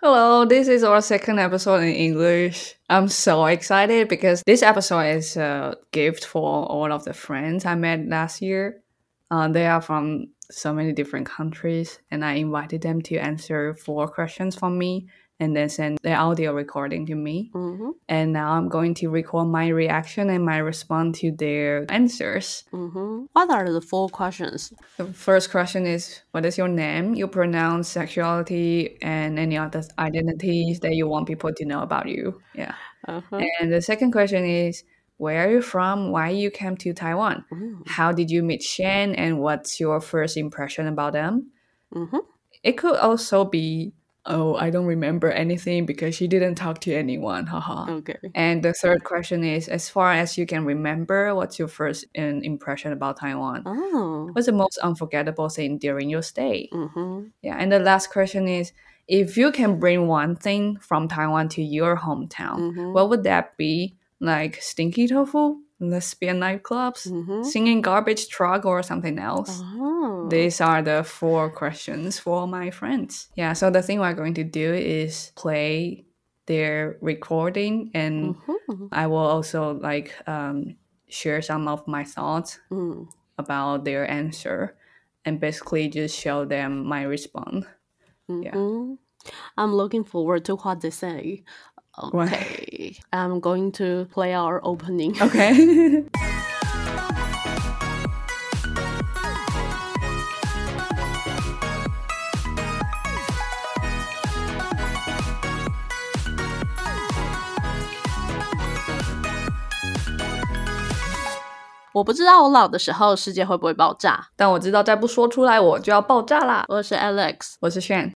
Hello, this is our second episode in English. I'm so excited because this episode is a gift for all of the friends I met last year. Uh, they are from so many different countries, and I invited them to answer four questions from me and then send the audio recording to me. Mm-hmm. And now I'm going to record my reaction and my response to their answers. Mm-hmm. What are the four questions? The first question is What is your name? You pronounce sexuality and any other identities that you want people to know about you. Yeah. Uh-huh. And the second question is Where are you from? Why you came to Taiwan? Mm. How did you meet Shen? And what's your first impression about them? Mhm. It could also be Oh, I don't remember anything because she didn't talk to anyone. Haha. Okay. And the third question is as far as you can remember, what's your first uh, impression about Taiwan? Oh. What's the most unforgettable thing during your stay? Mm-hmm. Yeah, and the last question is if you can bring one thing from Taiwan to your hometown, Mhm. what would that be? Like stinky tofu, lesbian nightclubs, Mhm. singing garbage truck, or something else? Oh. These are the four questions for my friends. Yeah, so the thing we're going to do is play their recording and Mhm. I will also like um, share some of my thoughts Mm. about their answer and basically just show them my response. Yeah. Mhm. I'm looking forward to what they say. Right. Okay. I'm going to play our opening. Okay. 我不知道我老的时候世界会不会爆炸。但我知道再不说出来我就要爆炸啦。我是 Alex。我是 Shan。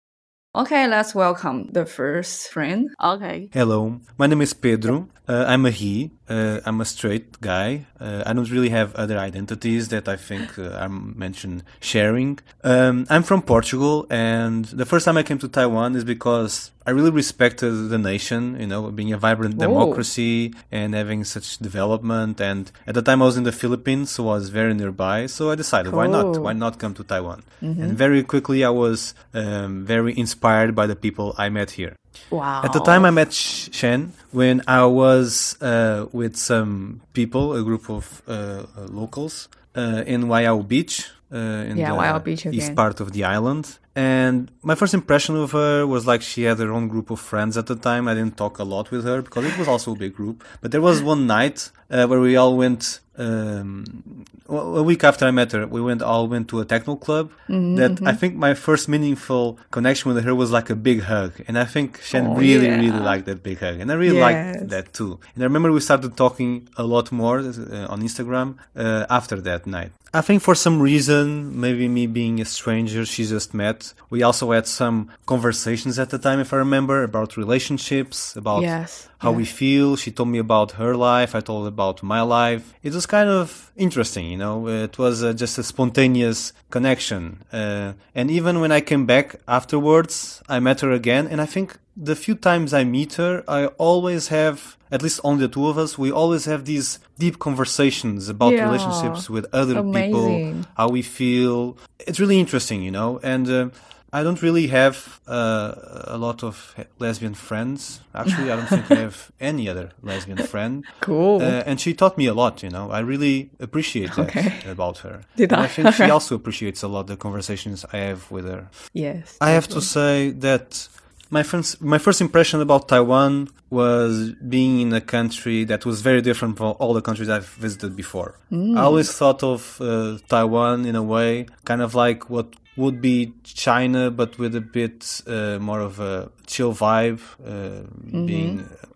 Okay, let's welcome the first friend. Okay. Hello, my name is Pedro. Uh, I'm a he. Uh, I'm a straight guy. Uh, I don't really have other identities that I think uh, are mentioned sharing. Um, I'm from Portugal, and the first time I came to Taiwan is because I really respected the nation, you know, being a vibrant Whoa. democracy and having such development. And at the time I was in the Philippines, so I was very nearby. So I decided, why not? Why not come to Taiwan? And very quickly I was um, very inspired by the people I met here. Wow. At the time, I met Sh- Shen when I was uh, with some people, a group of uh, uh, locals, uh, in Waiao Beach, uh, in Yeah, the Beach east again. part of the island. And my first impression of her was like she had her own group of friends at the time. I didn't talk a lot with her because it was also a big group. But there was one night uh, where we all went. Um, a week after I met her, we went all went to a techno club. Mm-hmm, that I think my first meaningful connection with her was like a big hug, and I think Shen Oh, really, yeah. really liked that big hug, and I really Yes. liked that too. And I remember we started talking a lot more uh, on Instagram uh, after that night. I think for some reason, maybe me being a stranger she just met, we also had some conversations at the time, if I remember, about relationships, about Yes. how yeah. we feel. She told me about her life. I told her about my life. It was kind of interesting, you know. It was uh, just a spontaneous connection. Uh, and even when I came back afterwards, I met her again. And I think the few times I meet her, I always have, at least only the two of us, we always have these deep conversations about Yeah. relationships with other Amazing. people, how we feel. It's really interesting, you know. And uh, I don't really have uh, a lot of lesbian friends. Actually, I don't think I have any other lesbian friend. Cool. Uh, and she taught me a lot, you know. I really appreciate that Okay. about her. Did and I? I think she also appreciates a lot the conversations I have with her. yes. I have to say that my first, my first impression about Taiwan was being in a country that was very different from all the countries I've visited before. I always thought of uh, Taiwan in a way, kind of like what would be China, but with a bit uh, more of a chill vibe, uh, being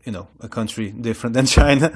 you know a country different than China.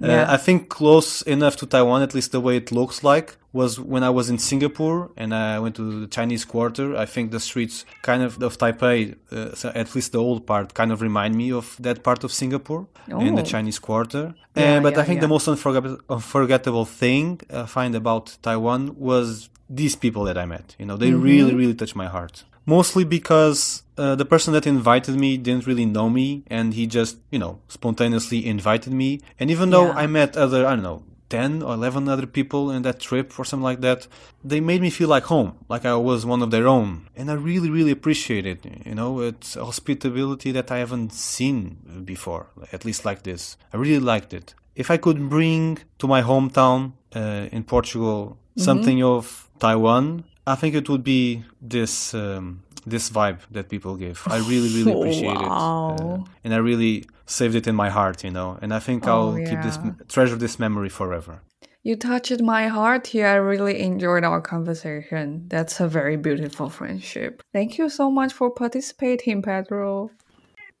Yeah. Uh, I think close enough to Taiwan, at least the way it looks like, was when I was in Singapore and I went to the Chinese Quarter. I think the streets kind of of Taipei, uh, so at least the old part, kind of remind me of that part of Singapore in the Oh. Chinese Quarter. Yeah, Uh, but yeah, I think the most unforgettable, unforgettable thing I find about Taiwan was these people that I met. You know, they Mm-hmm. really, really touched my heart. Mostly because uh, the person that invited me didn't really know me, and he just, you know, spontaneously invited me. And even though Yeah. I met other, I don't know, 10 or 11 other people in that trip or something like that they made me feel like home like i was one of their own and i really really appreciate it you know it's hospitality that i haven't seen before at least like this i really liked it if i could bring to my hometown uh, in portugal something of taiwan i think it would be this um, this vibe that people give i really really appreciate it uh, and i really saved it in my heart you know and i think Oh, i'll keep this treasure this memory forever You touched my heart here. I really enjoyed our conversation. That's a very beautiful friendship. Thank you so much for participating, Pedro.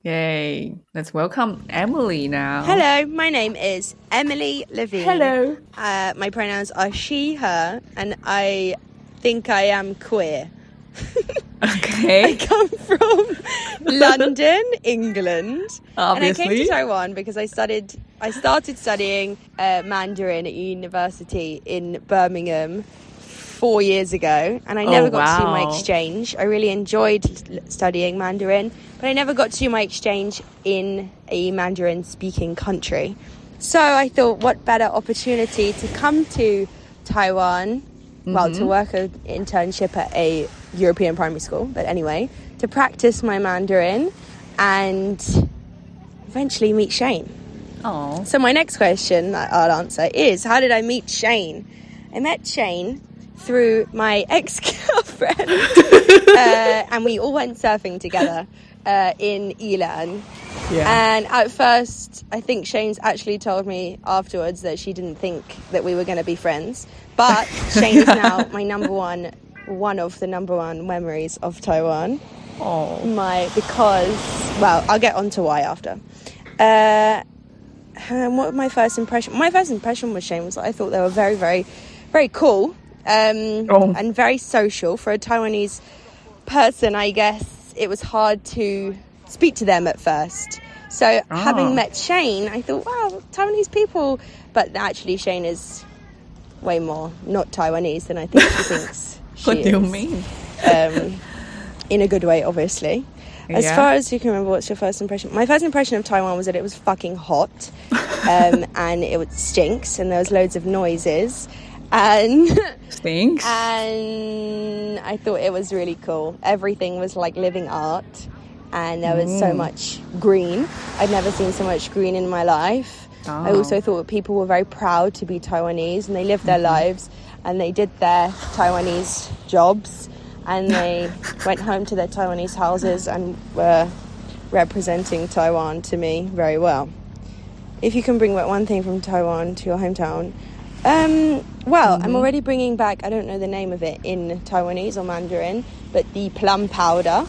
Yay. Let's welcome Emily now. Hello, my name is Emily Levine. Hello. Uh, my pronouns are she, her, and I think I am queer. Okay. I come from London, England, and I came to Taiwan because I studied. I started studying uh, Mandarin at university in Birmingham four years ago, and I Oh, never got to do my exchange. I really enjoyed studying Mandarin, but I never got to do my exchange in a Mandarin speaking country. So I thought, what better opportunity to come to Taiwan, well, Mm-hmm. to work an internship at a European primary school, but anyway, to practice my Mandarin and eventually meet Shane. Oh. So my next question that I'll answer is how did I meet Shane? I met Shane through my ex-girlfriend uh, and we all went surfing together uh, in Yilan. Yeah. And at first, I think Shane's actually told me afterwards that she didn't think that we were going to be friends. But Shane is now my number one, one of the number one memories of Taiwan oh. my because well i'll get on to why after uh and what my first impression my first impression with shane was that i thought they were very very very cool um Oh. and very social for a taiwanese person i guess it was hard to speak to them at first so Ah. having met shane i thought wow taiwanese people but actually shane is way more not taiwanese than i think she thinks she What do you is mean? um, in a good way, obviously. As Yeah. far as you can remember, what's your first impression? My first impression of Taiwan was that it was fucking hot, um, and it stinks, and there was loads of noises, and Stinks. and I thought it was really cool. Everything was like living art, and there was so mm. much green. I'd never seen so much green in my life. I Oh. also thought people were very proud to be Taiwanese, and they lived their mm-hmm. lives, and they did their Taiwanese jobs, and they went home to their Taiwanese houses and were representing Taiwan to me very well. If you can bring one thing from Taiwan to your hometown, um, well, I'm already bringing back, I don't know the name of it in Taiwanese or Mandarin, but the plum powder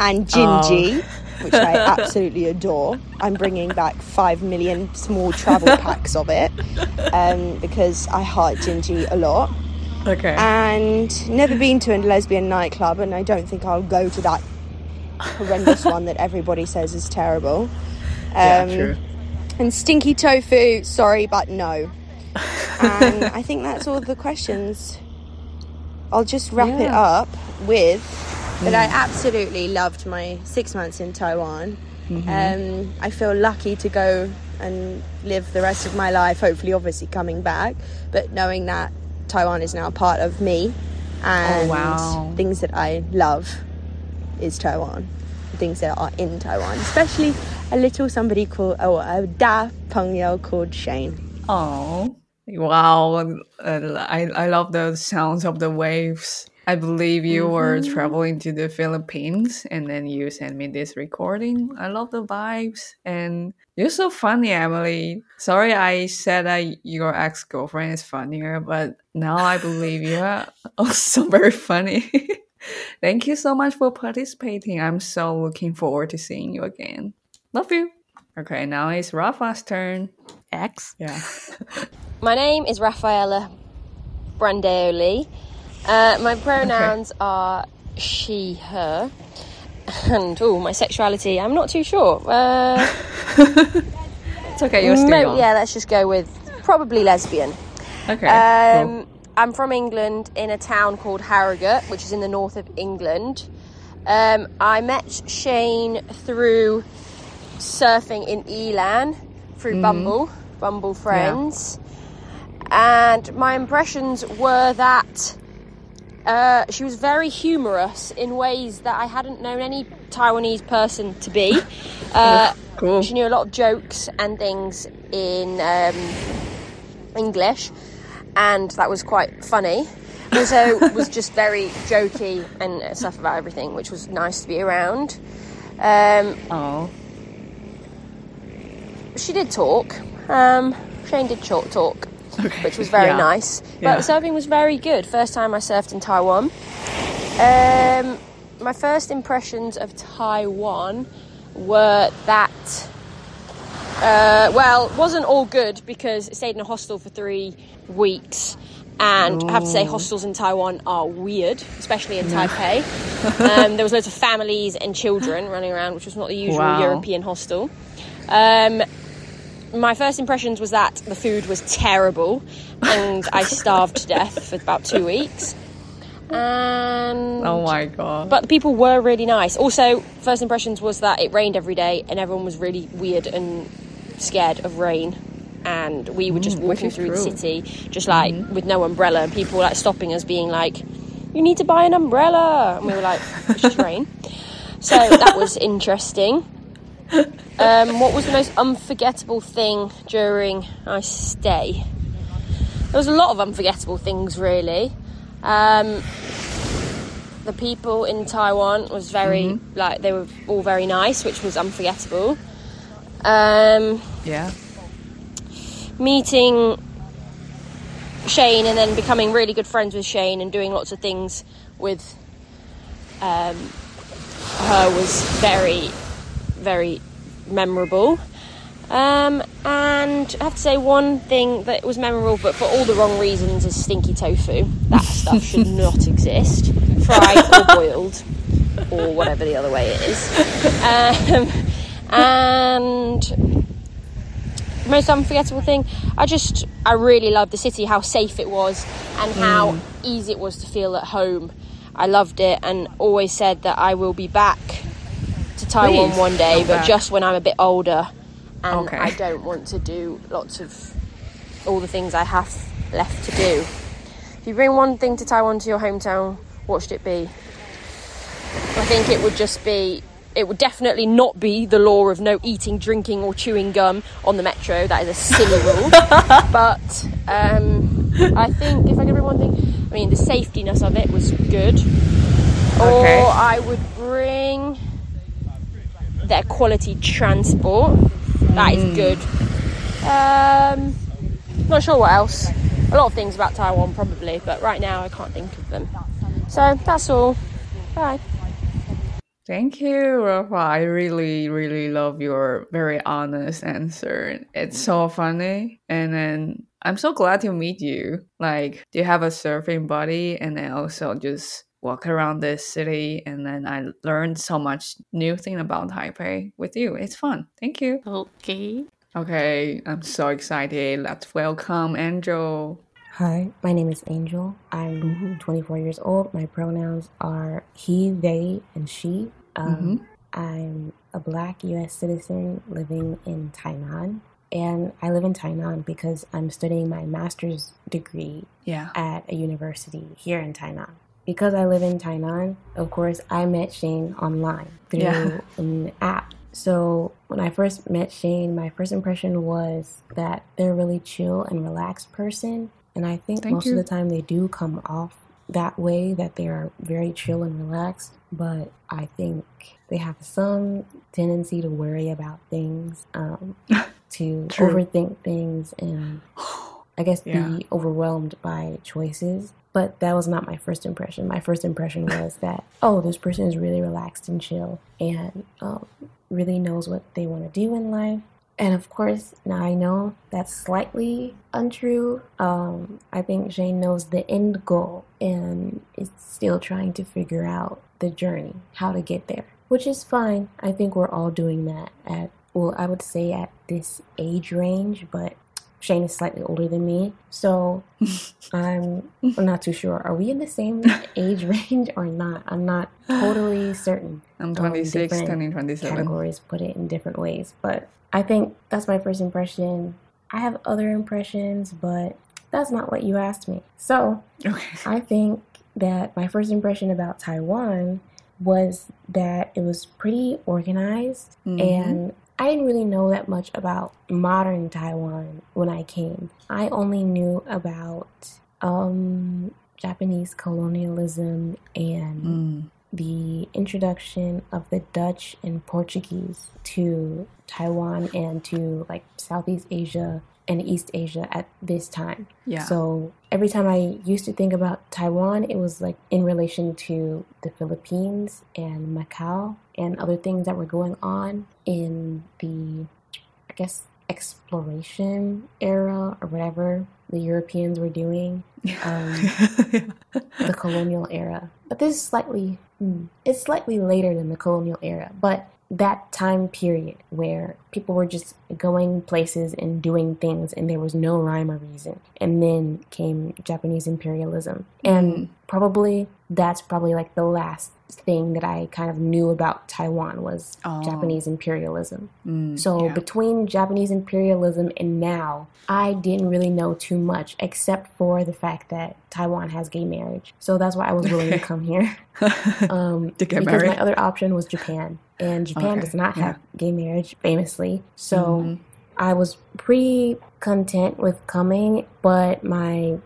and gingy, which I absolutely adore. I'm bringing back five million small travel packs of it um, because I heart gingy a lot. okay. And never been to a lesbian nightclub, and I don't think I'll go to that horrendous one that everybody says is terrible. yeah, Um, true. and stinky tofu, sorry, but no. Um, and I think that's all the questions. I'll just wrap it up with that I mm. absolutely loved my six months in Taiwan. Mm-hmm. Um, I feel lucky to go and live the rest of my life, hopefully, obviously, coming back, but knowing that Taiwan is now a part of me oh, and wow. things that I love is Taiwan. Things that are in Taiwan, especially a little somebody called oh a da 朋友 called Shane. Oh, wow. I, I love the sounds of the waves. I believe you were Mm-hmm. traveling to the Philippines and then you sent me this recording. I love the vibes. And you're so funny, Emily. Sorry I said that your ex girlfriend is funnier, but now I believe you are also very funny. Thank you so much for participating. I'm so looking forward to seeing you again. Love you. Okay, now it's Rafa's turn. X. Yeah. My name is Raffaella Brandeoli. Uh, my pronouns are she, her. And, oh, my sexuality, I'm not too sure. Uh, It's okay, you're still mo- yeah, let's just go with probably lesbian. Okay. Um, cool. I'm from England in a town called Harrogate, which is in the north of England. Um, I met Shane through surfing in Yilan through Bumble, Bumble Friends. and my impressions were that uh, she was very humorous in ways that I hadn't known any Taiwanese person to be. Uh, Cool. She knew a lot of jokes and things in um, English, and that was quite funny. Also, was just very jokey and stuff about everything, which was nice to be around. Um, Oh. she did talk. Um, Shane did short talk, Okay. which was very Yeah. nice. But Yeah. surfing was very good. First time I surfed in Taiwan. Um, my first impressions of Taiwan were that, uh, well, wasn't all good because I stayed in a hostel for three weeks. And I have to say, hostels in Taiwan are weird, especially in Taipei. um, there was loads of families and children running around, which was not the usual Wow. European hostel. Um, my first impressions was that the food was terrible and I starved to death for about two weeks. And Oh my god. but the people were really nice. Also, first impressions was that it rained every day and everyone was really weird and scared of rain. And we were just Mm, walking through the true. Mm-hmm. city, just like with no umbrella, and people were like stopping us, being like, "You need to buy an umbrella," and we were like, "It's just rain." So that was interesting. Um, what was the most unforgettable thing during my stay? There was a lot of unforgettable things, really. Um, the people in Taiwan was very Mm-hmm. like they were all very nice, which was unforgettable. Um, yeah. meeting Shane and then becoming really good friends with Shane and doing lots of things with um, her was very, very memorable. Um, and I have to say, one thing that was memorable, but for all the wrong reasons, is stinky tofu. That stuff should not exist, fried or boiled, or whatever the other way it is. Um, and most unforgettable thing i just i really loved the city how safe it was and how easy it was to feel at home i loved it and always said that i will be back to taiwan Please, one day go but just when i'm a bit older and Okay. i don't want to do lots of all the things i have left to do if you bring one thing to taiwan to your hometown what should it be i think it would just be it would definitely not be the law of no eating, drinking, or chewing gum on the metro. That is a silly rule. but um, I think if I could bring one thing, I mean, the safetyness of it was good. Okay. Or I would bring their quality transport. That is good. Um, not sure what else. A lot of things about Taiwan, probably, but right now I can't think of them. So that's all. Bye. Thank you, Rafa. I really, really love your very honest answer. It's so funny. And then I'm so glad to meet you. Like, do you have a surfing buddy? And then also just walk around this city. And then I learned so much new thing about Taipei with you. It's fun. Thank you. Okay. Okay, I'm so excited. Let's welcome Angel. Hi, my name is Angel. I'm 24 years old. My pronouns are he, they, and she. Um, I'm a black US citizen living in Tainan. And I live in Tainan because I'm studying my master's degree Yeah. at a university here in Tainan. Because I live in Tainan, of course, I met Shane online through Yeah. an app. So when I first met Shane, my first impression was that they're a really chill and relaxed person. And I think Thank most you. of the time they do come off that way, that they are very chill and relaxed. But I think they have some tendency to worry about things, um, to True. overthink things, and I guess Yeah. be overwhelmed by choices. But that was not my first impression. My first impression was that, oh, this person is really relaxed and chill and um, really knows what they want to do in life. And of course, now I know that's slightly untrue. Um, I think Shane knows the end goal and is still trying to figure out the journey, how to get there, which is fine. I think we're all doing that at, well, I would say at this age range, but Shane is slightly older than me. So I'm, I'm not too sure. Are we in the same age range or not? I'm not totally certain I'm um, 26, different turning 27. categories put it in different ways. But I think that's my first impression. I have other impressions, but that's not what you asked me. So Okay. I think that my first impression about Taiwan was that it was pretty organized and I didn't really know that much about modern Taiwan when I came. I only knew about um, Japanese colonialism and the introduction of the Dutch and Portuguese to Taiwan and to like Southeast Asia and East Asia at this time. Yeah. So every time I used to think about Taiwan, it was like in relation to the Philippines and Macau and other things that were going on in the, I guess, exploration era or whatever the Europeans were doing, um, the colonial era. But this is slightly, hmm, it's slightly later than the colonial era, but that time period where people were just going places and doing things and there was no rhyme or reason. And then came Japanese imperialism. And probably that's probably like the last thing that I kind of knew about Taiwan was Oh. Japanese imperialism. Mm, So yeah. between Japanese imperialism and now, I didn't really know too much except for the fact that Taiwan has gay marriage. So that's why I was willing to come here. Um, To get because married. my other option was Japan, and Japan Okay, does not yeah. have gay marriage, famously. So Mm-hmm. I was pretty content with coming, but my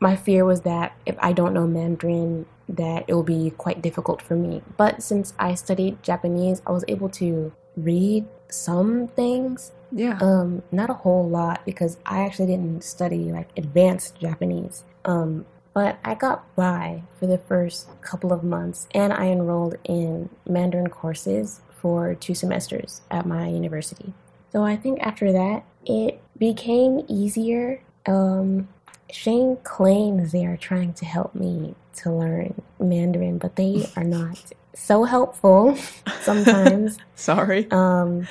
my fear was that if I don't know Mandarin, that it will be quite difficult for me. But since I studied Japanese, I was able to read some things yeah. um, not a whole lot because I actually didn't study like advanced Japanese. Um, but I got by for the first couple of months and I enrolled in Mandarin courses for two semesters at my university. So I think after that, it became easier. Um, Shane claims they are trying to help me to learn Mandarin, but they are not so helpful sometimes. Sorry. Um,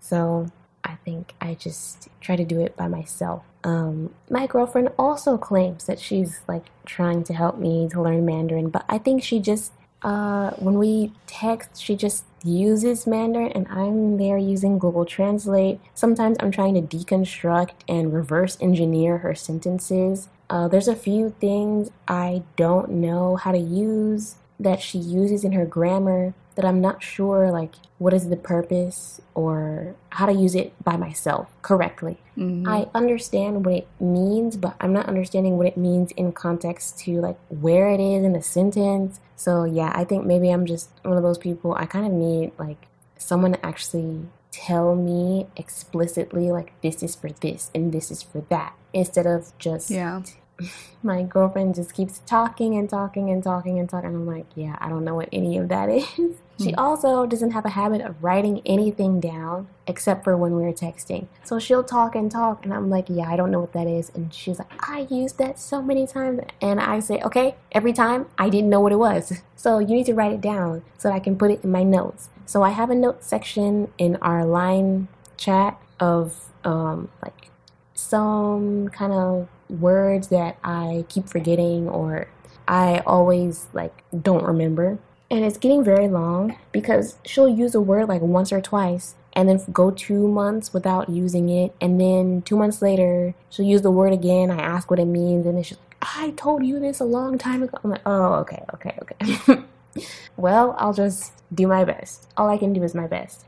so I think I just try to do it by myself. Um, my girlfriend also claims that she's like trying to help me to learn Mandarin, but I think she just uh, when we text, she just uses Mandarin, and I'm there using Google Translate. Sometimes I'm trying to deconstruct and reverse engineer her sentences. Uh, there's a few things I don't know how to use that she uses in her grammar that I'm not sure like what is the purpose or how to use it by myself correctly. Mm-hmm. I understand what it means, but I'm not understanding what it means in context to like where it is in the sentence. So yeah, I think maybe I'm just one of those people I kind of need like someone to actually tell me explicitly like this is for this and this is for that instead of just Yeah. my girlfriend just keeps talking and talking and talking and talking. I'm like, yeah, I don't know what any of that is. She also doesn't have a habit of writing anything down except for when we're texting. So she'll talk and talk, and I'm like, yeah, I don't know what that is. And she's like, I used that so many times. And I say, okay, every time I didn't know what it was. So you need to write it down so that I can put it in my notes. So I have a note section in our line chat of um, like some kind of words that I keep forgetting or I always like don't remember. And it's getting very long because she'll use a word like once or twice and then go two months without using it. And then two months later, she'll use the word again. I ask what it means. And then she's like, I told you this a long time ago. I'm like, oh, okay, okay, okay. well, I'll just do my best. All I can do is my best.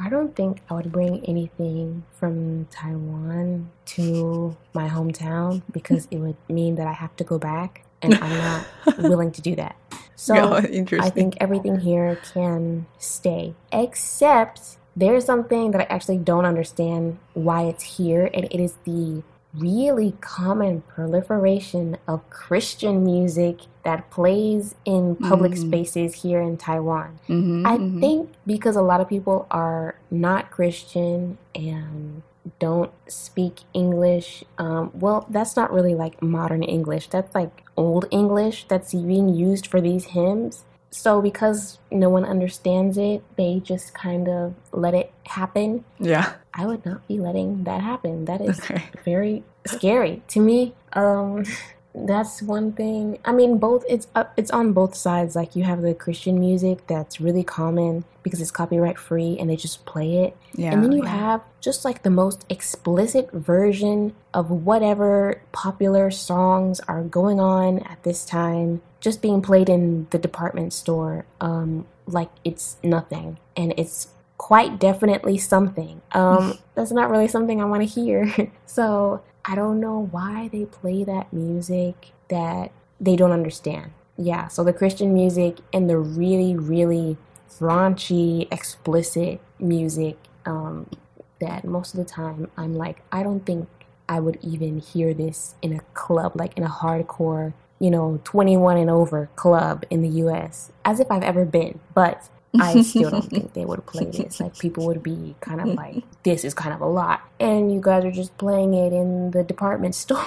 I don't think I would bring anything from Taiwan to my hometown because it would mean that I have to go back, and I'm not willing to do that. So Yeah, I think everything here can stay, except there's something that I actually don't understand why it's here, and it is the really common proliferation of Christian music that plays in public spaces here in Taiwan. Mm-hmm, I think because a lot of people are not Christian and don't speak English. Um, well, that's not really like modern English. That's like old English that's being used for these hymns. So because no one understands it, they just kind of let it happen. Yeah. I would not be letting that happen. That is Okay. very scary to me. Um, that's one thing. I mean, both it's uh, it's on both sides. Like you have the Christian music that's really common because it's copyright free and they just play it. Yeah, and then you yeah. have just like the most explicit version of whatever popular songs are going on at this time just being played in the department store um like it's nothing and it's quite definitely something. Um that's not really something I want to hear. so, I don't know why they play that music that they don't understand. Yeah, so the Christian music and the really, really raunchy, explicit music um, that most of the time I'm like, I don't think I would even hear this in a club, like in a hardcore, you know, 21 and over club in the US, as if I've ever been. But I still don't think they would play this. Like people would be kind of like, this is kind of a lot. And you guys are just playing it in the department store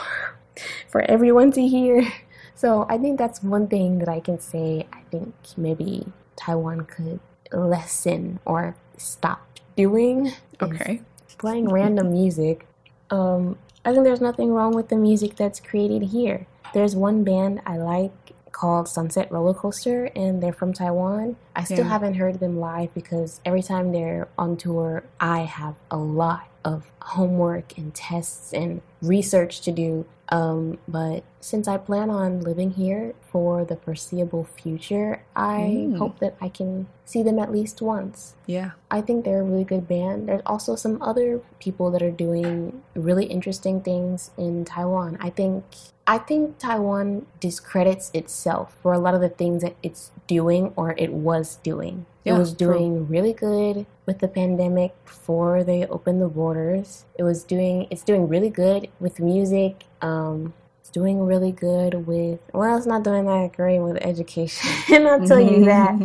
for everyone to hear. So I think that's one thing that I can say. I think maybe Taiwan could lessen or stop doing. Okay. Playing random music. Um, I think there's nothing wrong with the music that's created here. There's one band I like called Sunset Roller Coaster, and they're from Taiwan. I still Yeah. haven't heard them live because every time they're on tour, I have a lot of homework and tests and research to do. Um, but since I plan on living here for the foreseeable future, I Mm. hope that I can see them at least once. Yeah. I think they're a really good band. There's also some other people that are doing really interesting things in Taiwan. I think I think Taiwan discredits itself for a lot of the things that it's doing or it was doing. Yeah, it was true. doing really good with the pandemic before they opened the borders. It was doing it's doing really good with music. Um it's doing really good with well, it's not doing that great with education. I'll tell you that.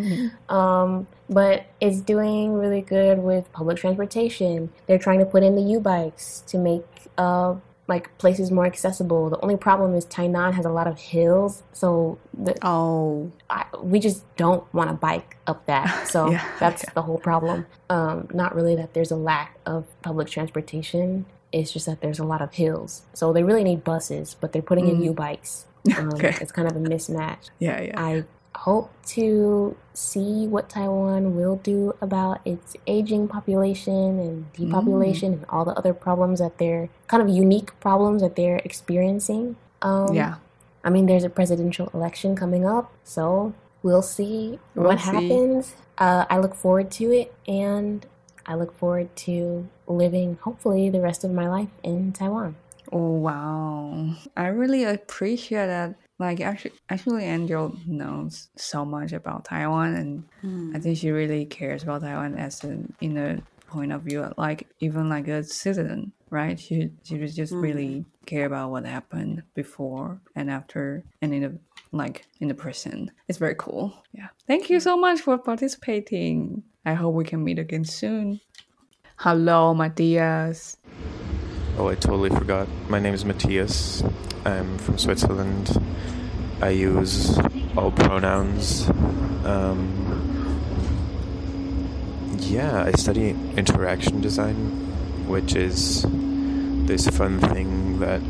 Um, but it's doing really good with public transportation. They're trying to put in the YouBikes to make uh, like places more accessible. The only problem is Tainan has a lot of hills, so the, Oh. I, we just don't want to bike up that. So Yeah, that's yeah. the whole problem. Um, not really that there's a lack of public transportation. It's just that there's a lot of hills. So they really need buses, but they're putting in Mm. YouBikes. Um, Okay. It's kind of a mismatch. Yeah, yeah. I hope to see what Taiwan will do about its aging population and depopulation and all the other problems that they're kind of unique problems that they're experiencing. Um, yeah. I mean, there's a presidential election coming up, so we'll see We'll what see. happens. Uh, I look forward to it, and I look forward to living, hopefully, the rest of my life in Taiwan. Oh wow! I really appreciate that. Like actually, actually, Angel knows so much about Taiwan, and I hmm. think she really cares about Taiwan as an in a point of view, like even like a citizen, right? She she was just really hmm. care about what happened before and after, and in the like in the present. It's very cool. Yeah. Thank you so much for participating. I hope we can meet again soon. Hello, Matthias. Oh, I totally forgot. My name is Matthias. I'm from Switzerland. I use all pronouns. Um, yeah, I study interaction design, which is this fun thing that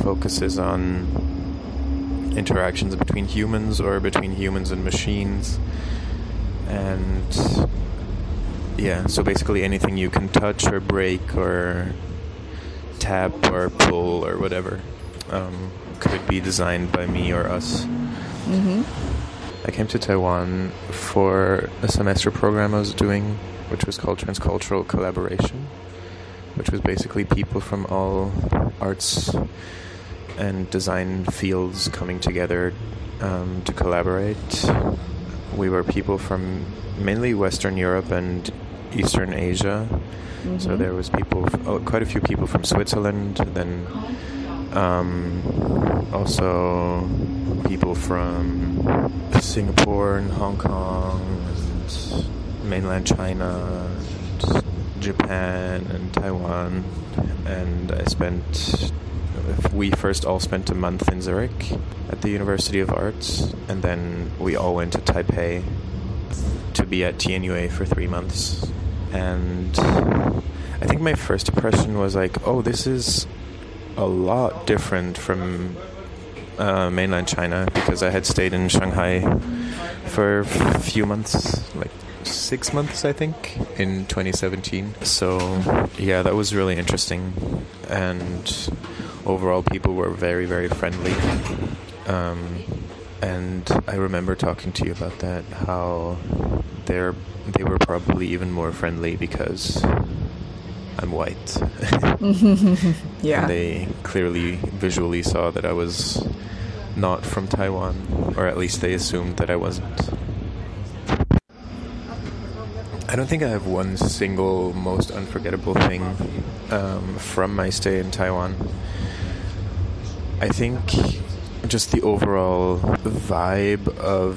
focuses on interactions between humans or between humans and machines. And yeah, so basically anything you can touch or break or tap or pull or whatever um, could be designed by me or us. I came to Taiwan for a semester program I was doing, which was called Transcultural Collaboration, which was basically people from all arts and design fields coming together um, to collaborate. We were people from mainly Western Europe and Eastern Asia. So there was people, oh, quite a few people from Switzerland, then um, also people from Singapore and Hong Kong and mainland China and Japan and Taiwan. And I spent, we first all spent a month in Zurich at the University of Arts, and then we all went to Taipei to be at TNUA for three months. And I think my first impression was like, oh, this is a lot different from uh, mainland China because I had stayed in Shanghai for a few months, like six months, I think, in 2017. So, yeah, that was really interesting. And overall, people were very, very friendly. Um, and I remember talking to you about that, how they're they were probably even more friendly because I'm white. Yeah. And they clearly visually saw that I was not from Taiwan, or at least they assumed that I wasn't. I don't think I have one single most unforgettable thing um, from my stay in Taiwan. I think just the overall vibe of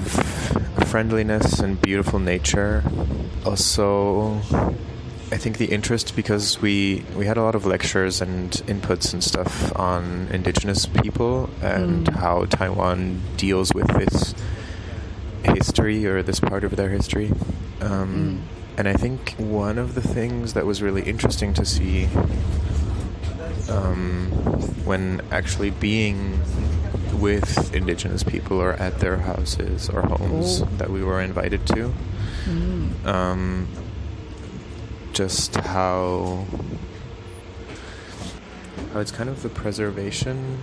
friendliness and beautiful nature. Also, I think the interest because we we had a lot of lectures and inputs and stuff on indigenous people and how Taiwan deals with this history or this part of their history. Um, And I think one of the things that was really interesting to see um, when actually being with indigenous people or at their houses or homes Oh. that we were invited to. Um, just how how it's kind of the preservation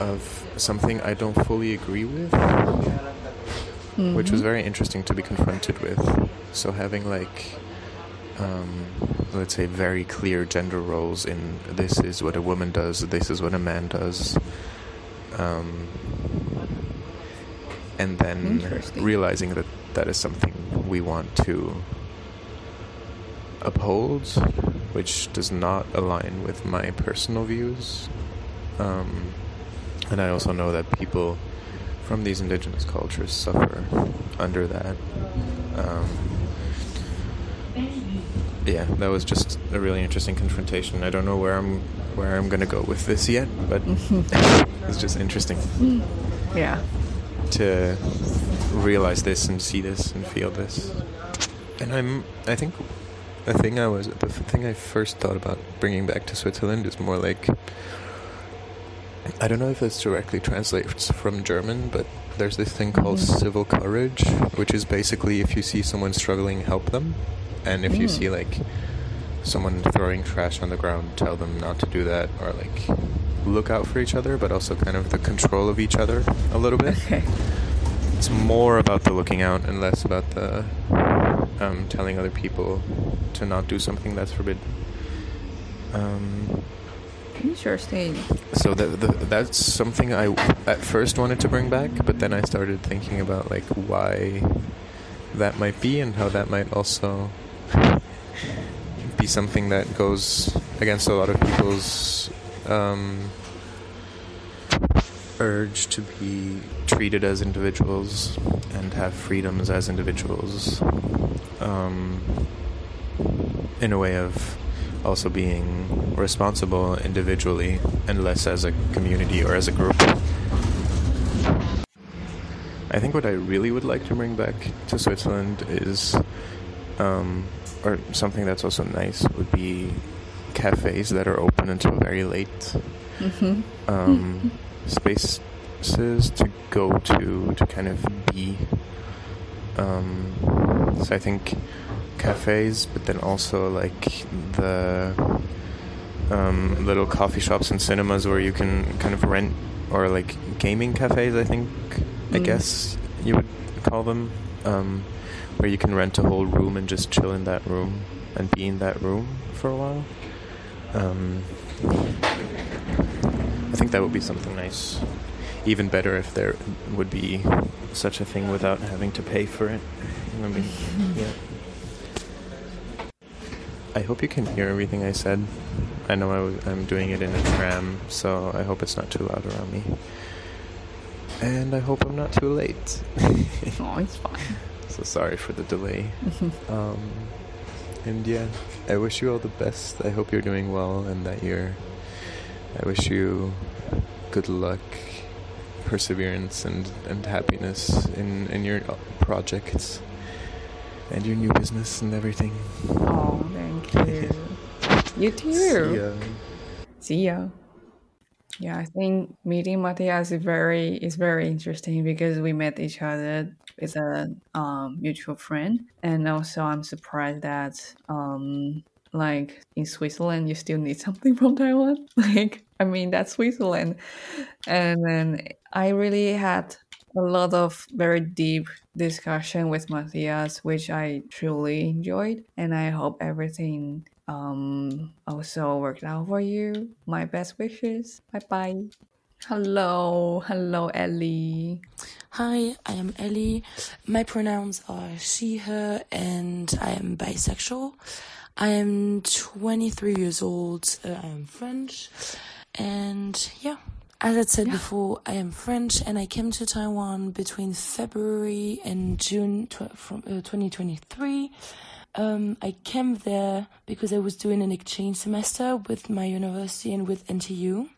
of something I don't fully agree with, which was very interesting to be confronted with. So having like um, let's say very clear gender roles in this is what a woman does, this is what a man does, um, and then realizing that that is something we want to uphold, which does not align with my personal views. Um, and I also know that people from these indigenous cultures suffer under that. Um, yeah, that was just a really interesting confrontation. I don't know where I'm where I'm gonna go with this yet, but it's just interesting Yeah. to realize this and see this and feel this. And I'm, I think, the thing I was, the thing I first thought about bringing back to Switzerland is more like, I don't know if this directly translates from German, but there's this thing called civil courage, which is basically if you see someone struggling, help them, and if you see like someone throwing trash on the ground, tell them not to do that, or like look out for each other, but also kind of the control of each other a little bit Okay. it's more about the looking out and less about the um, telling other people to not do something that's forbidden. Um, Interesting. so that the, that's something I at first wanted to bring back, but then I started thinking about like why that might be and how that might also be something that goes against a lot of people's um, urge to be treated as individuals and have freedoms as individuals um, in a way of also being responsible individually and less as a community or as a group. I think what I really would like to bring back to Switzerland is, um, or something that's also nice, would be cafes that are open until very late. Um, spaces to go to to kind of be. Um, so I think cafes, but then also like the um, little coffee shops and cinemas where you can kind of rent, or like gaming cafes. I think I guess you would call them, um, where you can rent a whole room and just chill in that room and be in that room for a while. Um, I think that would be something nice. Even better if there would be such a thing without having to pay for it. I mean, yeah. I hope you can hear everything I said. I know I was, I'm doing it in a tram, so I hope it's not too loud around me. And I hope I'm not too late. Oh, it's fine. so sorry for the delay. um, and yeah, I wish you all the best. I hope you're doing well and that you're. I wish you good luck, perseverance, and, and happiness in, in your projects and your new business and everything. Oh, thank you. You too. See ya. See ya. Yeah, I think meeting Matthias is very is very interesting because we met each other with a um, mutual friend, and also I'm surprised that um, like in Switzerland you still need something from Taiwan. Like I mean that's Switzerland, and then I really had a lot of very deep discussion with Matthias, which I truly enjoyed, and I hope everything um, also worked out for you. My best wishes. Bye bye. Hello, hello, Ellie. Hi, I am Ellie. My pronouns are she, her, and I am bisexual. I am 23 years old. Uh, I am French. And yeah, as I said before, I am French and I came to Taiwan between February and June tw- from uh, 2023. Um, I came there because I was doing an exchange semester with my university and with NTU.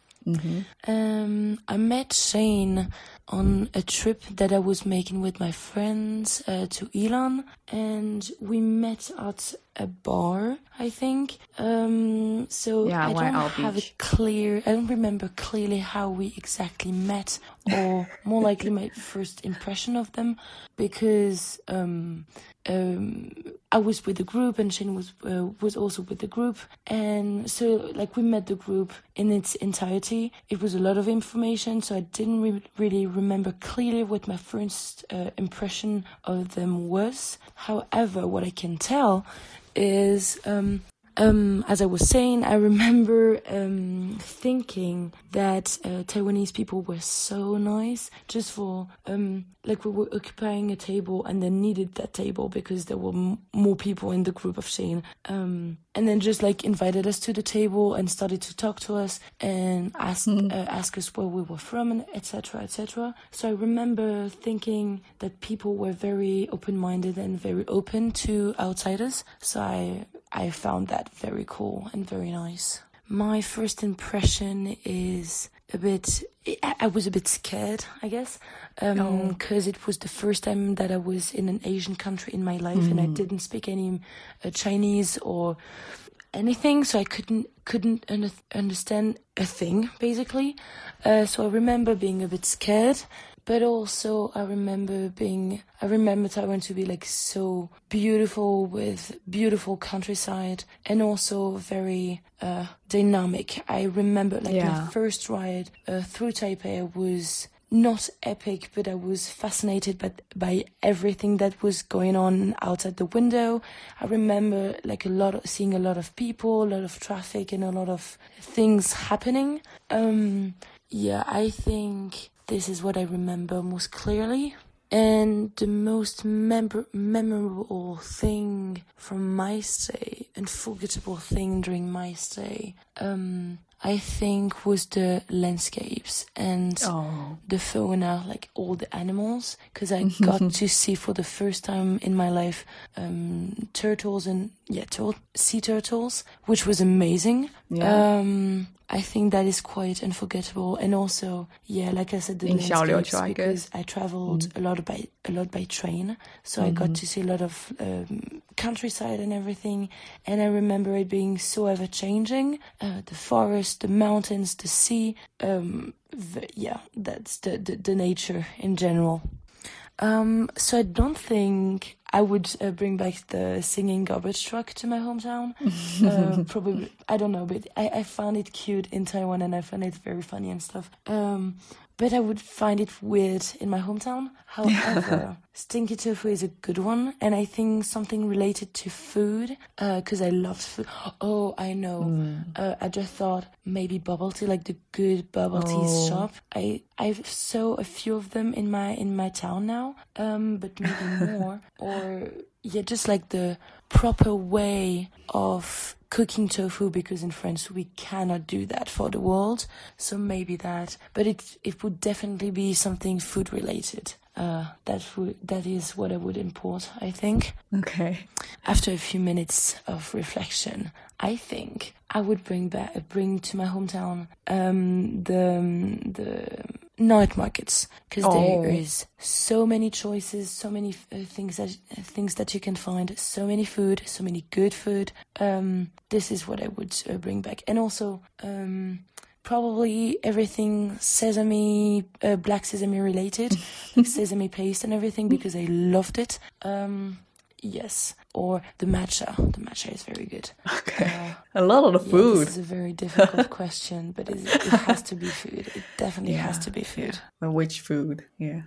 Um, I met Shane on a trip that I was making with my friends uh, to Yilan, and we met at a bar. I think. Um, so Yeah, I don't have Beach. a clear. I don't remember clearly how we exactly met, or more likely my first impression of them, because um, um, I was with the group and Shane was uh, was also with the group, and so like we met the group in its entirety. It was a lot of information, so I didn't re- really remember clearly what my first uh, impression of them was. However, what I can tell is. Um, um, as I was saying, I remember um, thinking that uh, Taiwanese people were so nice just for um, like we were occupying a table and they needed that table because there were m- more people in the group of Shane. And then just like invited us to the table and started to talk to us and ask uh, ask us where we were from and etc etc. So I remember thinking that people were very open minded and very open to outsiders. So I I found that very cool and very nice. My first impression is a bit. I was a bit scared, I guess, because it was the first time that I was in an Asian country in my life, and I didn't speak any uh, Chinese or anything, so I couldn't couldn't un- understand a thing basically. Uh, so I remember being a bit scared, but also I remember being I remember Taiwan to be like so beautiful with beautiful countryside and also very uh, dynamic. I remember like Yeah. my first ride uh, through Taipei was not epic, but I was fascinated by, by everything that was going on outside the window. I remember like a lot of seeing a lot of people, a lot of traffic, and a lot of things happening. Um, yeah, I think this is what I remember most clearly. And the most memor- memorable thing from my stay, unforgettable thing during my stay, um, I think was the landscapes and Oh, the fauna, like all the animals, because I got to see for the first time in my life um, turtles and yeah, tur- sea turtles, which was amazing. Yeah. Um, I think that is quite unforgettable, and also yeah, like I said, the In because. I traveled a lot by a lot by train, so I got to see a lot of um, countryside and everything. And I remember it being so ever changing. Uh, the forest, the mountains, the sea. Um, v- yeah, that's the, the the nature in general. Um, so I don't think I would uh, bring back the singing garbage truck to my hometown. uh, probably, I don't know, but I, I found it cute in Taiwan and I found it very funny and stuff. Um, but I would find it weird in my hometown. However, stinky tofu is a good one, and I think something related to food, because I love food. Oh, I know. Uh, I just thought maybe bubble tea, like the good bubble tea Oh. shop. I I saw a few of them in my in my town now, um, but maybe more. Or yeah, just like the proper way of cooking tofu because in France we cannot do that for the world. So maybe that, but it it would definitely be something food related. Uh, that would that is what I would import. I think. okay. After a few minutes of reflection, I think I would bring back bring to my hometown um, the the night markets because Oh. there is so many choices, so many uh, things that things that you can find, so many food, so many good food. Um, this is what I would uh, bring back, and also um, probably everything sesame, uh, black sesame related, like sesame paste and everything, because I loved it. Um, yes, or the matcha. The matcha is very good. Okay. a lot of the Yeah, food. this is a very difficult question, but it, it has to be food. It definitely has to be food. But which food? Yeah.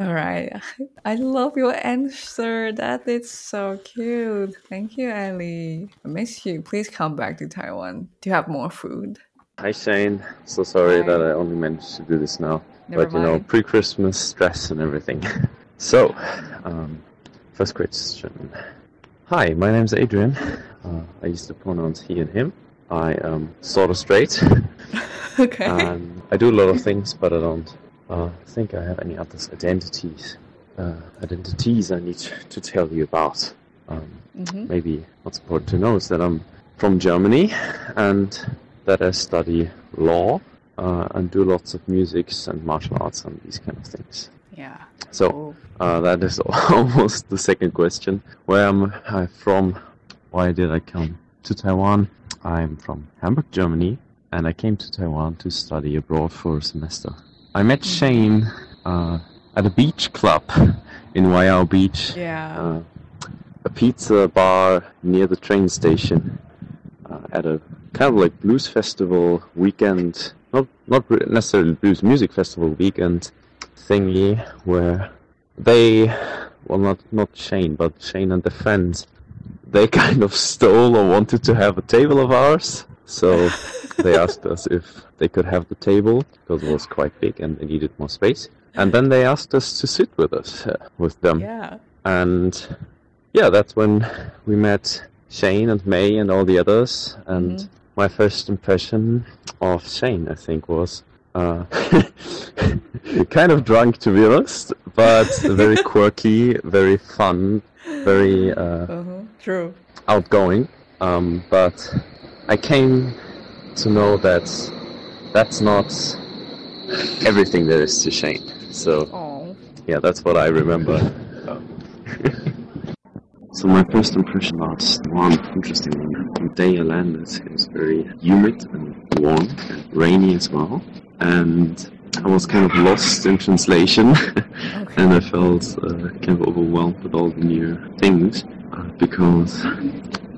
All right. I love your answer. That is so cute. Thank you, Ellie. I miss you. Please come back to Taiwan to have more food. Hi Shane, so sorry Hi. that I only managed to do this now. Never but you know, pre-Christmas stress and everything. so, um, first question. Hi, my name's Adrian. Uh, I use the pronouns he and him. I am sort of straight. Okay. Um, I do a lot of things, but I don't uh, think I have any other identities. Uh, identities I need to tell you about. Um, Mhm. Maybe what's important to know is that I'm from Germany and that I study law uh, and do lots of musics and martial arts and these kind of things. Yeah. So uh, that is almost the second question. Where am I from? Why did I come to Taiwan? I'm from Hamburg, Germany, and I came to Taiwan to study abroad for a semester. I met Shane uh, at a beach club in Waiao Beach, Yeah. uh, a pizza bar near the train station, uh, at a kind of like blues festival weekend. Not not necessarily blues music festival weekend thingy where they, well, not not Shane, but Shane and the friends, they kind of stole or wanted to have a table of ours. So they asked us if they could have the table because it was quite big and they needed more space. And then they asked us to sit with us, uh, with them. yeah. And yeah, that's when we met Shane and May and all the others. And my first impression of Shane, I think, was uh, kind of drunk, to be honest, but very quirky, very fun, very uh, Uh-huh. True. outgoing. Um, but I came to know that that's not everything there is to Shane. So Oh. yeah, that's what I remember. So my first impression about one interesting one. The day I landed, it was very humid and warm and rainy as well, and I was kind of lost in translation, and I felt uh, kind of overwhelmed with all the new things uh, because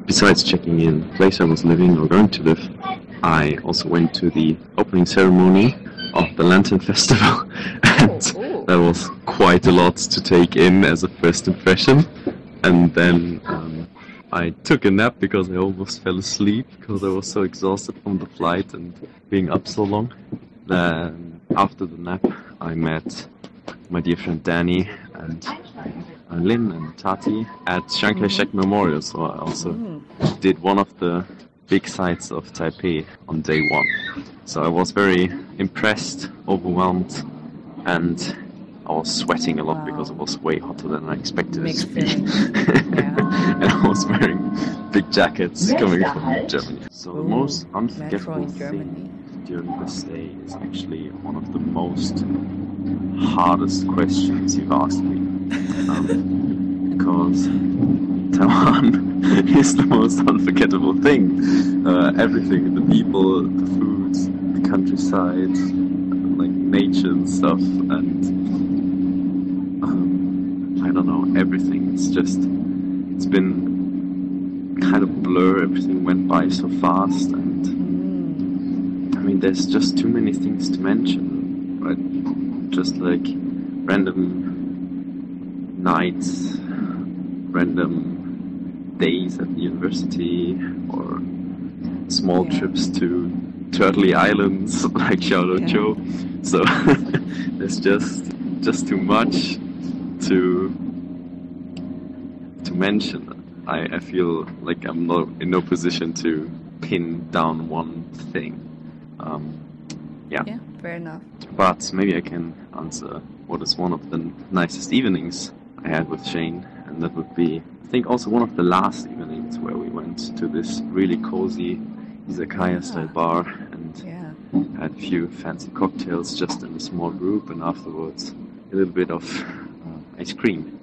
besides checking in the place I was living or going to live, I also went to the opening ceremony of the Lantern Festival, and that was quite a lot to take in as a first impression. And then um, I took a nap because I almost fell asleep because I was so exhausted from the flight and being up so long. Then after the nap, I met my dear friend Danny and uh, Lynn and Tati at Chiang Kai-shek Memorial. So I also did one of the big sites of Taipei on day one. So I was very impressed, overwhelmed, and I was sweating a lot because it was way hotter than I expected it to be. and I was wearing big jackets coming from Germany. So the most unforgettable thing during this day is actually one of the most hardest questions you've asked me. Um, because Taiwan is the most unforgettable thing. Uh, everything, the people, the food, the countryside, like nature and stuff, and I don't know, everything. It's just, it's been kind of blur. Everything went by so fast, and I mean, there's just too many things to mention, right? Just like random nights, random days at the university, or small trips to Turtley Islands, like Xiaoliuqiu. So there's just just too much to to mention. I, I feel like I'm not in no position to pin down one thing. Um, yeah. Yeah, fair enough. But maybe I can answer what is one of the nicest evenings I had with Shane, and that would be, I think, also one of the last evenings where we went to this really cozy izakaya style bar and had a few fancy cocktails just in a small group, and afterwards a little bit of ice cream,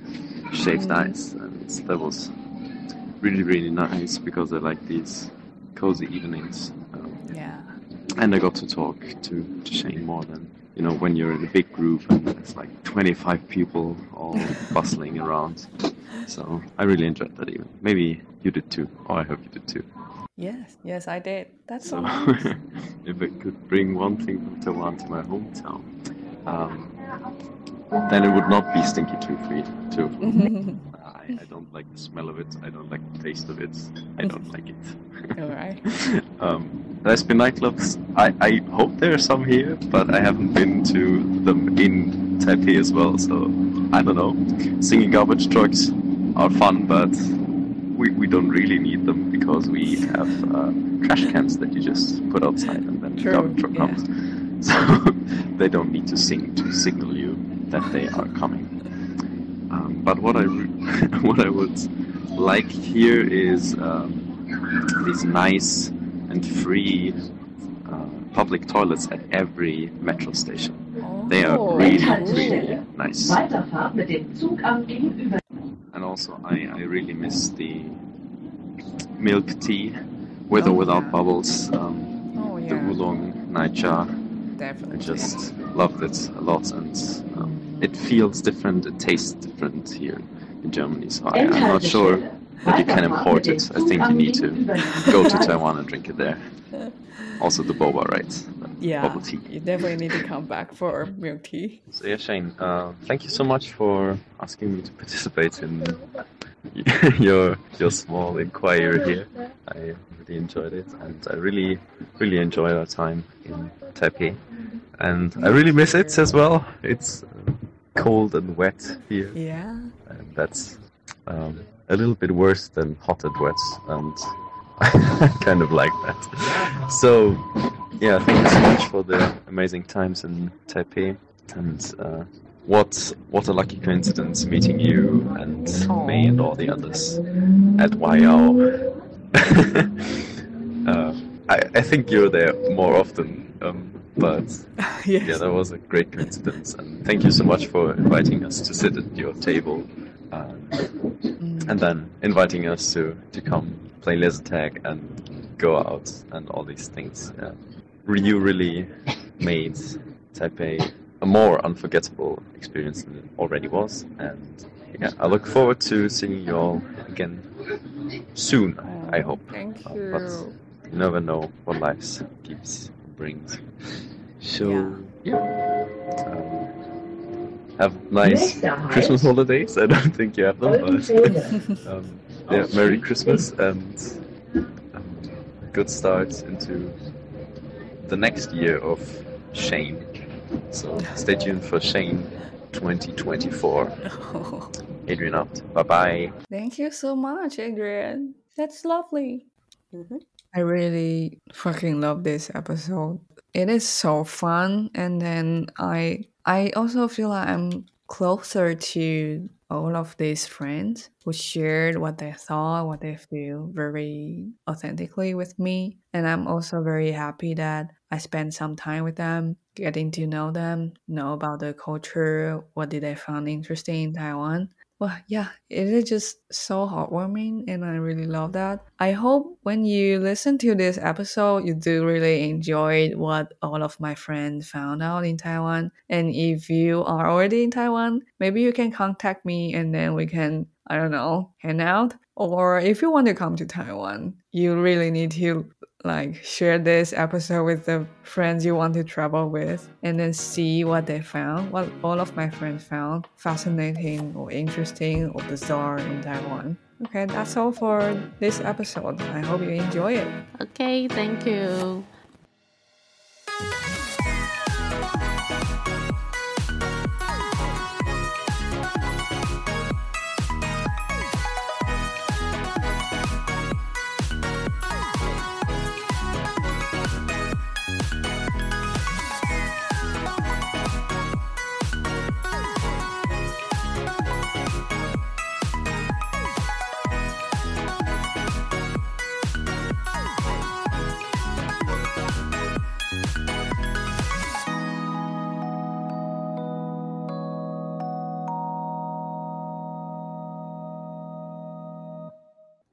shaved ice, and that was really really nice because I like these cozy evenings. Um, Yeah. and I got to talk to, to Shane more than you know when you're in a big group and there's like 25 people all bustling around. So I really enjoyed that even. Maybe you did too, or I hope you did too. Yes, yes, I did. That's so So nice. if I could bring one thing from Taiwan to my hometown, um, then it would not be stinky tree free too. I, I don't like the smell of it. I don't like the taste of it. I don't like it. All right. um, lesbian nightclubs. I, I hope there are some here, but I haven't been to them in Taipei as well. So I don't know. Singing garbage trucks are fun, but we, we don't really need them because we have uh, trash cans that you just put outside and then the garbage truck yeah. comes. So they don't need to sing to signal you that they are coming. Um, but what I what I would like here is um, these nice and free uh, public toilets at every metro station. They are Oh, really really nice. Weiterfahrt mit dem Zug am Gegenüber. And also, I, I really miss the milk tea, with or Oh, without yeah. bubbles. Um, Oh The yeah, oolong nightjar. I definitely. just loved it a lot, and um, it feels different. It tastes different here in Germany. So I, I'm not sure that you can import it. I think you need to go to Taiwan and drink it there. Also, the boba, right? Yeah, Bubble tea. you definitely need to come back for milk tea. So yeah, Shane, uh, thank you so much for asking me to participate in your your small inquiry here. I really enjoyed it, and I really really enjoyed our time in Taipei, and I really miss it as well. It's cold and wet here, Yeah. and that's um, a little bit worse than hot and wet, and I kind of like that. So yeah, thank you so much for the amazing times in Taipei, and uh, what what a lucky coincidence meeting you and me and all the others at YO. uh, I I think you're there more often, um, but yes. yeah, that was a great coincidence, and thank you so much for inviting us to sit at your table, uh, and then inviting us to to come play laser tag and go out and all these things. Yeah. You really made Taipei a more unforgettable experience than it already was, and yeah, I look forward to seeing you all again soon. I hope. Thank Uh, you. but you never know what life keeps brings. So yeah, um, have nice Christmas holidays. I don't think you have them, but um, yeah, Merry Christmas and um, good start into the next year of Shane. So stay tuned for Shane 2024. Adrian out. Bye bye. Thank you so much, Adrian. That's lovely. Mm-hmm. I really fucking love this episode. It is so fun, and then I I also feel like I'm closer to all of these friends who shared what they thought, what they feel very authentically with me. And I'm also very happy that I spent some time with them, getting to know them, know about the culture, what did they find interesting in Taiwan. Well, yeah, it is just so heartwarming, and I really love that. I hope when you listen to this episode, you do really enjoy what all of my friends found out in Taiwan. And if you are already in Taiwan, maybe you can contact me, and then we can, I don't know, hang out. Or if you want to come to Taiwan, you really need to like share this episode with the friends you want to travel with and then see what they found what all of my friends found fascinating or interesting or bizarre in taiwan okay that's all for this episode. I hope you enjoy it. Okay, thank you.